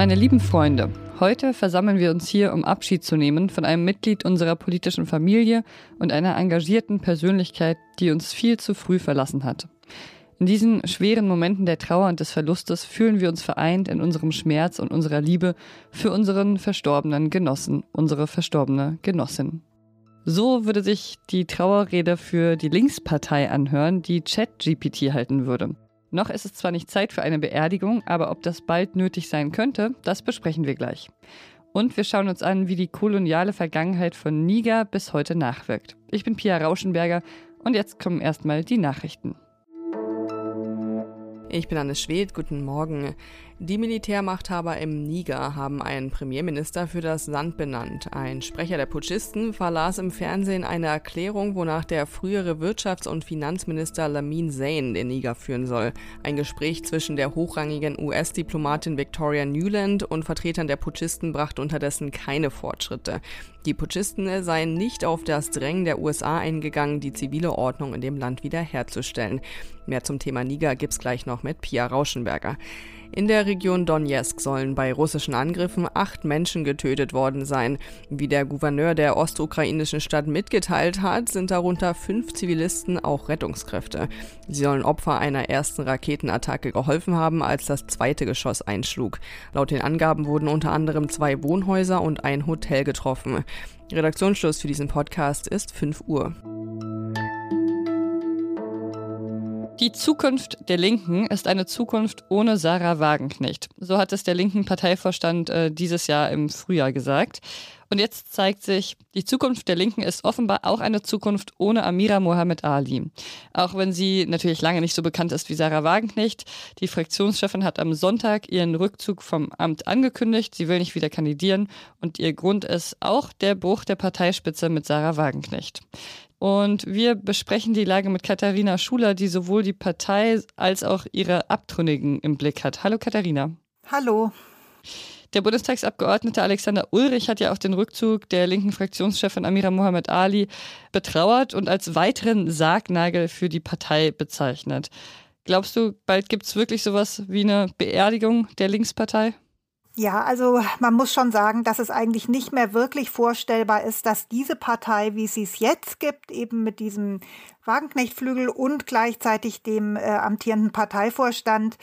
Meine lieben Freunde, heute versammeln wir uns hier, um Abschied zu nehmen von einem Mitglied unserer politischen Familie und einer engagierten Persönlichkeit, die uns viel zu früh verlassen hat. In diesen schweren Momenten der Trauer und des Verlustes fühlen wir uns vereint in unserem Schmerz und unserer Liebe für unseren verstorbenen Genossen, unsere verstorbene Genossin. So würde sich die Trauerrede für die Linkspartei anhören, die ChatGPT halten würde. Noch ist es zwar nicht Zeit für eine Beerdigung, aber ob das bald nötig sein könnte, das besprechen wir gleich. Und wir schauen uns an, wie die koloniale Vergangenheit von Niger bis heute nachwirkt. Ich bin Pia Rauschenberger und jetzt kommen erstmal die Nachrichten. Ich bin Anne Schwed, guten Morgen. Die Militärmachthaber im Niger haben einen Premierminister für das Land benannt. Ein Sprecher der Putschisten verlas im Fernsehen eine Erklärung, wonach der frühere Wirtschafts- und Finanzminister Lamin Zayn den Niger führen soll. Ein Gespräch zwischen der hochrangigen US-Diplomatin Victoria Newland und Vertretern der Putschisten brachte unterdessen keine Fortschritte. Die Putschisten seien nicht auf das Drängen der USA eingegangen, die zivile Ordnung in dem Land wiederherzustellen. Mehr zum Thema Niger gibt's gleich noch mit Pia Rauschenberger. In der Region Donetsk sollen bei russischen Angriffen acht Menschen getötet worden sein. Wie der Gouverneur der ostukrainischen Stadt mitgeteilt hat, sind darunter fünf Zivilisten auch Rettungskräfte. Sie sollen Opfer einer ersten Raketenattacke geholfen haben, als das zweite Geschoss einschlug. Laut den Angaben wurden unter anderem zwei Wohnhäuser und ein Hotel getroffen. Redaktionsschluss für diesen Podcast ist 5 Uhr. Die Zukunft der Linken ist eine Zukunft ohne Sarah Wagenknecht. So hat es der linken Parteivorstand äh, dieses Jahr im Frühjahr gesagt. Und jetzt zeigt sich, die Zukunft der Linken ist offenbar auch eine Zukunft ohne Amira Mohamed Ali. Auch wenn sie natürlich lange nicht so bekannt ist wie Sarah Wagenknecht. Die Fraktionschefin hat am Sonntag ihren Rückzug vom Amt angekündigt. Sie will nicht wieder kandidieren. Und ihr Grund ist auch der Bruch der Parteispitze mit Sarah Wagenknecht. Und wir besprechen die Lage mit Katharina Schuler, die sowohl die Partei als auch ihre Abtrünnigen im Blick hat. Hallo Katharina. Hallo. Der Bundestagsabgeordnete Alexander Ulrich hat ja auch den Rückzug der linken Fraktionschefin Amira Mohamed Ali betrauert und als weiteren Sargnagel für die Partei bezeichnet. Glaubst du, bald gibt es wirklich sowas wie eine Beerdigung der Linkspartei? Ja, also man muss schon sagen, dass es eigentlich nicht mehr wirklich vorstellbar ist, dass diese Partei, wie sie es jetzt gibt, eben mit diesem Wagenknechtflügel und gleichzeitig dem äh, amtierenden Parteivorstand,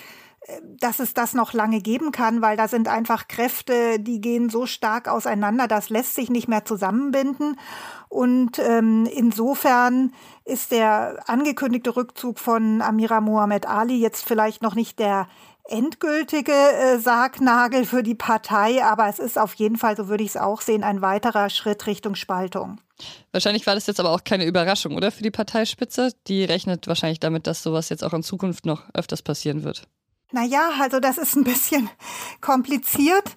dass es das noch lange geben kann, weil da sind einfach Kräfte, die gehen so stark auseinander, das lässt sich nicht mehr zusammenbinden. Und ähm, insofern ist der angekündigte Rückzug von Amira Mohamed Ali jetzt vielleicht noch nicht der endgültige äh, Sargnagel für die Partei, aber es ist auf jeden Fall, so würde ich es auch sehen, ein weiterer Schritt Richtung Spaltung. Wahrscheinlich war das jetzt aber auch keine Überraschung, oder für die Parteispitze? Die rechnet wahrscheinlich damit, dass sowas jetzt auch in Zukunft noch öfters passieren wird. Naja, also das ist ein bisschen kompliziert.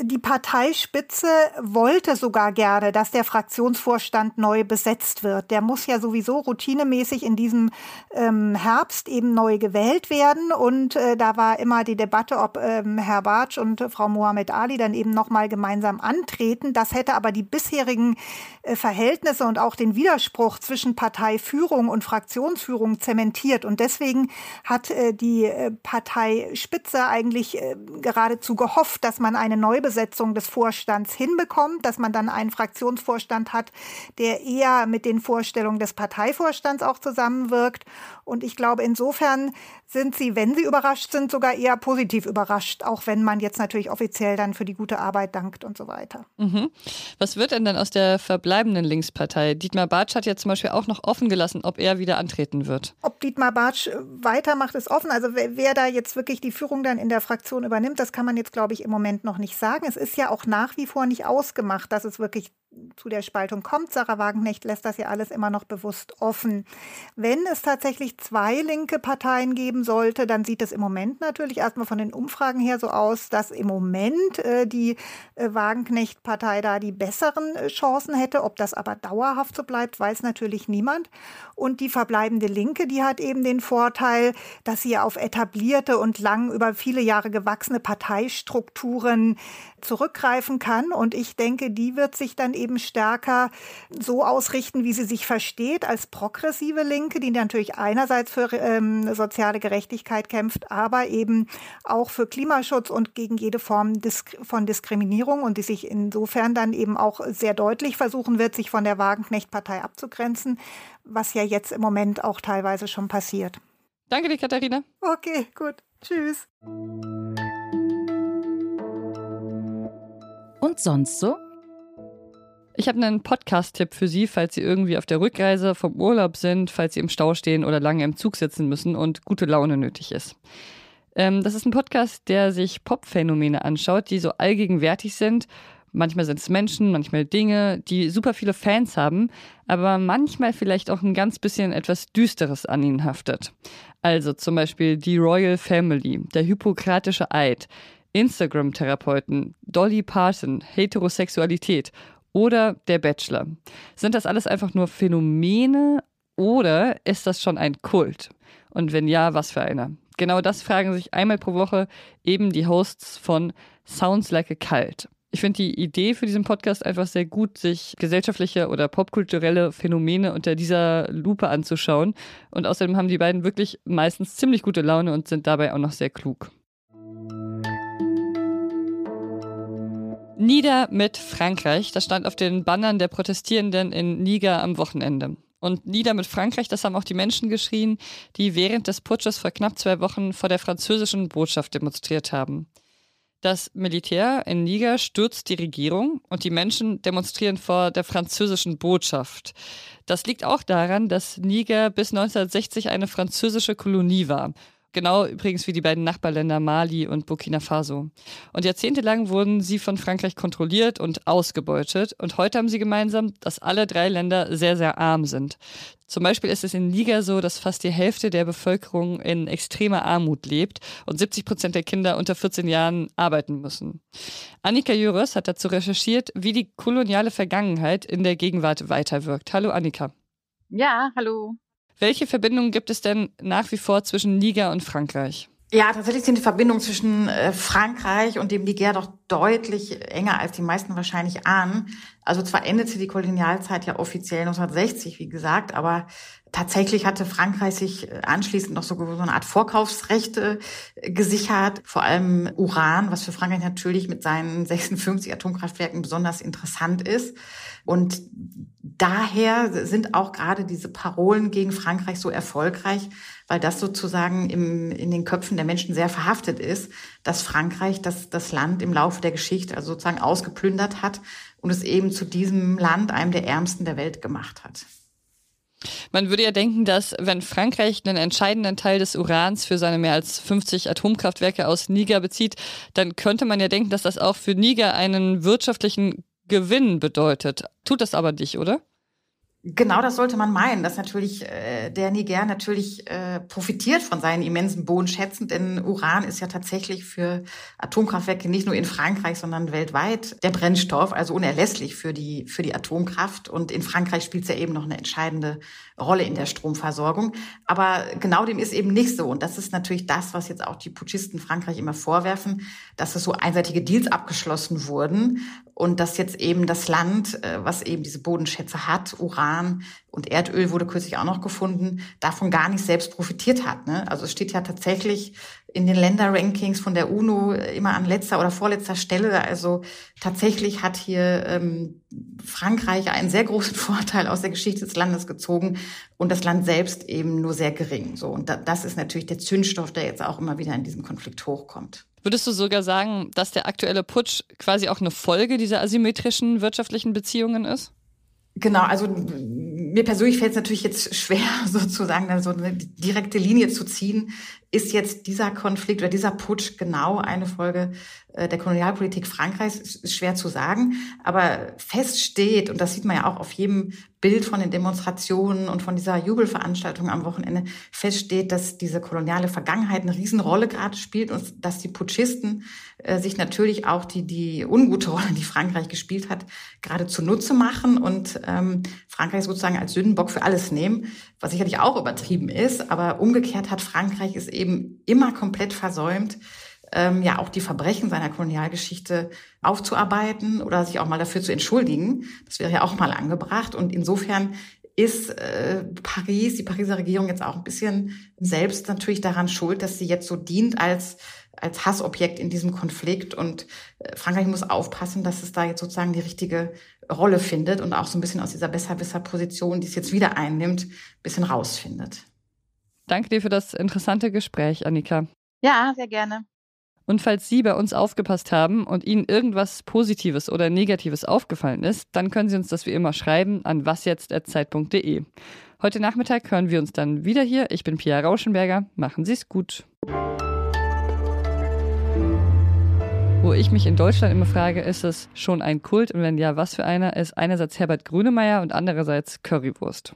Die Parteispitze wollte sogar gerne, dass der Fraktionsvorstand neu besetzt wird. Der muss ja sowieso routinemäßig in diesem ähm, Herbst eben neu gewählt werden. Und äh, da war immer die Debatte, ob ähm, Herr Bartsch und Frau Mohamed Ali dann eben nochmal gemeinsam antreten. Das hätte aber die bisherigen äh, Verhältnisse und auch den Widerspruch zwischen Parteiführung und Fraktionsführung zementiert. Und deswegen hat äh, die äh, Partei Spitze eigentlich äh, geradezu gehofft, dass man eine Neubesetzung des Vorstands hinbekommt, dass man dann einen Fraktionsvorstand hat, der eher mit den Vorstellungen des Parteivorstands auch zusammenwirkt. Und ich glaube, insofern sind sie, wenn sie überrascht sind, sogar eher positiv überrascht, auch wenn man jetzt natürlich offiziell dann für die gute Arbeit dankt und so weiter. Mhm. Was wird denn dann aus der verbleibenden Linkspartei? Dietmar Bartsch hat ja zum Beispiel auch noch offen gelassen, ob er wieder antreten wird. Ob Dietmar Bartsch weitermacht, ist offen. Also wer, wer da jetzt wirklich die Führung dann in der Fraktion übernimmt, das kann man jetzt, glaube ich, im Moment noch nicht sagen. Es ist ja auch nach wie vor nicht ausgemacht, dass es wirklich zu der Spaltung kommt. Sarah Wagenknecht lässt das ja alles immer noch bewusst offen. Wenn es tatsächlich zwei linke Parteien geben sollte, dann sieht es im Moment natürlich erstmal von den Umfragen her so aus, dass im Moment äh, die äh, Wagenknecht-Partei da die besseren äh, Chancen hätte. Ob das aber dauerhaft so bleibt, weiß natürlich niemand. Und die verbleibende Linke, die hat eben den Vorteil, dass sie auf etablierte und lang über viele Jahre gewachsene Parteistrukturen zurückgreifen kann. Und ich denke, die wird sich dann eben stärker so ausrichten, wie sie sich versteht, als progressive Linke, die natürlich einerseits für ähm, soziale Gerechtigkeit kämpft, aber eben auch für Klimaschutz und gegen jede Form von Diskriminierung und die sich insofern dann eben auch sehr deutlich versuchen wird, sich von der Wagenknecht-Partei abzugrenzen, was ja jetzt im Moment auch teilweise schon passiert. Danke dir, Katharina. Okay, gut. Tschüss. Und sonst so? Ich habe einen Podcast-Tipp für Sie, falls Sie irgendwie auf der Rückreise vom Urlaub sind, falls Sie im Stau stehen oder lange im Zug sitzen müssen und gute Laune nötig ist. Ähm, das ist ein Podcast, der sich Pop-Phänomene anschaut, die so allgegenwärtig sind. Manchmal sind es Menschen, manchmal Dinge, die super viele Fans haben, aber manchmal vielleicht auch ein ganz bisschen etwas Düsteres an ihnen haftet. Also zum Beispiel die Royal Family, der Hippokratische Eid, Instagram-Therapeuten, Dolly Parton, Heterosexualität oder der Bachelor. Sind das alles einfach nur Phänomene oder ist das schon ein Kult? Und wenn ja, was für einer? Genau das fragen sich einmal pro Woche eben die Hosts von Sounds Like a Cult. Ich finde die Idee für diesen Podcast einfach sehr gut, sich gesellschaftliche oder popkulturelle Phänomene unter dieser Lupe anzuschauen. Und außerdem haben die beiden wirklich meistens ziemlich gute Laune und sind dabei auch noch sehr klug. Nieder mit Frankreich, das stand auf den Bannern der Protestierenden in Niger am Wochenende. Und nieder mit Frankreich, das haben auch die Menschen geschrien, die während des Putsches vor knapp zwei Wochen vor der französischen Botschaft demonstriert haben. Das Militär in Niger stürzt die Regierung und die Menschen demonstrieren vor der französischen Botschaft. Das liegt auch daran, dass Niger bis 1960 eine französische Kolonie war Genau übrigens wie die beiden Nachbarländer Mali und Burkina Faso. Und jahrzehntelang wurden sie von Frankreich kontrolliert und ausgebeutet. Und heute haben sie gemeinsam, dass alle drei Länder sehr, sehr arm sind. Zum Beispiel ist es in Niger so, dass fast die Hälfte der Bevölkerung in extremer Armut lebt und 70 Prozent der Kinder unter 14 Jahren arbeiten müssen. Annika Jöres hat dazu recherchiert, wie die koloniale Vergangenheit in der Gegenwart weiterwirkt. Hallo Annika. Ja, hallo. Welche Verbindungen gibt es denn nach wie vor zwischen Niger und Frankreich? Ja, tatsächlich sind die Verbindungen zwischen äh, Frankreich und dem Niger doch deutlich enger, als die meisten wahrscheinlich ahnen. Also zwar endete die Kolonialzeit ja offiziell 1960, wie gesagt, aber tatsächlich hatte Frankreich sich äh, anschließend noch so, eine Art Vorkaufsrechte äh, gesichert, vor allem Uran, was für Frankreich natürlich mit seinen 56 Atomkraftwerken besonders interessant ist. Und daher sind auch gerade diese Parolen gegen Frankreich so erfolgreich, weil das sozusagen im, in den Köpfen der Menschen sehr verhaftet ist, dass Frankreich das, das Land im Laufe der Geschichte also sozusagen ausgeplündert hat und es eben zu diesem Land, einem der ärmsten der Welt gemacht hat. Man würde ja denken, dass wenn Frankreich einen entscheidenden Teil des Urans für seine mehr als 50 Atomkraftwerke aus Niger bezieht, dann könnte man ja denken, dass das auch für Niger einen wirtschaftlichen Gewinn bedeutet. Tut das aber nicht, oder? Genau das sollte man meinen, dass natürlich äh, der Niger natürlich äh, profitiert von seinen immensen Bodenschätzen, denn Uran ist ja tatsächlich für Atomkraftwerke nicht nur in Frankreich, sondern weltweit der Brennstoff, also unerlässlich für die für die Atomkraft. Und in Frankreich spielt es ja eben noch eine entscheidende Rolle in der Stromversorgung. Aber genau dem ist eben nicht so. Und das ist natürlich das, was jetzt auch die Putschisten Frankreich immer vorwerfen, dass es so einseitige Deals abgeschlossen wurden und dass jetzt eben das Land, äh, was eben diese Bodenschätze hat, Uran und Erdöl wurde kürzlich auch noch gefunden, davon gar nicht selbst profitiert hat. Ne? Also es steht ja tatsächlich in den Länderrankings von der UNO immer an letzter oder vorletzter Stelle. Also tatsächlich hat hier ähm, Frankreich einen sehr großen Vorteil aus der Geschichte des Landes gezogen und das Land selbst eben nur sehr gering. So und da, das ist natürlich der Zündstoff, der jetzt auch immer wieder in diesem Konflikt hochkommt. Würdest du sogar sagen, dass der aktuelle Putsch quasi auch eine Folge dieser asymmetrischen wirtschaftlichen Beziehungen ist? Genau, also mir persönlich fällt es natürlich jetzt schwer, sozusagen so eine direkte Linie zu ziehen. Ist jetzt dieser Konflikt oder dieser Putsch genau eine Folge äh, der Kolonialpolitik Frankreichs? Ist schwer zu sagen. Aber fest steht, und das sieht man ja auch auf jedem Bild von den Demonstrationen und von dieser Jubelveranstaltung am Wochenende, fest steht, dass diese koloniale Vergangenheit eine Riesenrolle gerade spielt und dass die Putschisten äh, sich natürlich auch die, die ungute Rolle, die Frankreich gespielt hat, gerade zunutze machen und ähm, Frankreich sozusagen als Sündenbock für alles nehmen, was sicherlich auch übertrieben ist. Aber umgekehrt hat Frankreich es eben immer komplett versäumt, ähm, ja auch die Verbrechen seiner Kolonialgeschichte aufzuarbeiten oder sich auch mal dafür zu entschuldigen. Das wäre ja auch mal angebracht. Und insofern ist äh, Paris, die Pariser Regierung jetzt auch ein bisschen selbst natürlich daran schuld, dass sie jetzt so dient als als Hassobjekt in diesem Konflikt. Und äh, Frankreich muss aufpassen, dass es da jetzt sozusagen die richtige Rolle findet und auch so ein bisschen aus dieser Besserwisser-Position, die es jetzt wieder einnimmt, ein bisschen rausfindet. Danke dir für das interessante Gespräch, Annika. Ja, sehr gerne. Und falls Sie bei uns aufgepasst haben und Ihnen irgendwas Positives oder Negatives aufgefallen ist, dann können Sie uns das wie immer schreiben an wasjetzt.zeit.de. Heute Nachmittag hören wir uns dann wieder hier. Ich bin Pia Rauschenberger. Machen Sie es gut. Wo ich mich in Deutschland immer frage, ist es schon ein Kult? Und wenn ja, was für einer? Ist einerseits Herbert Grönemeyer und andererseits Currywurst.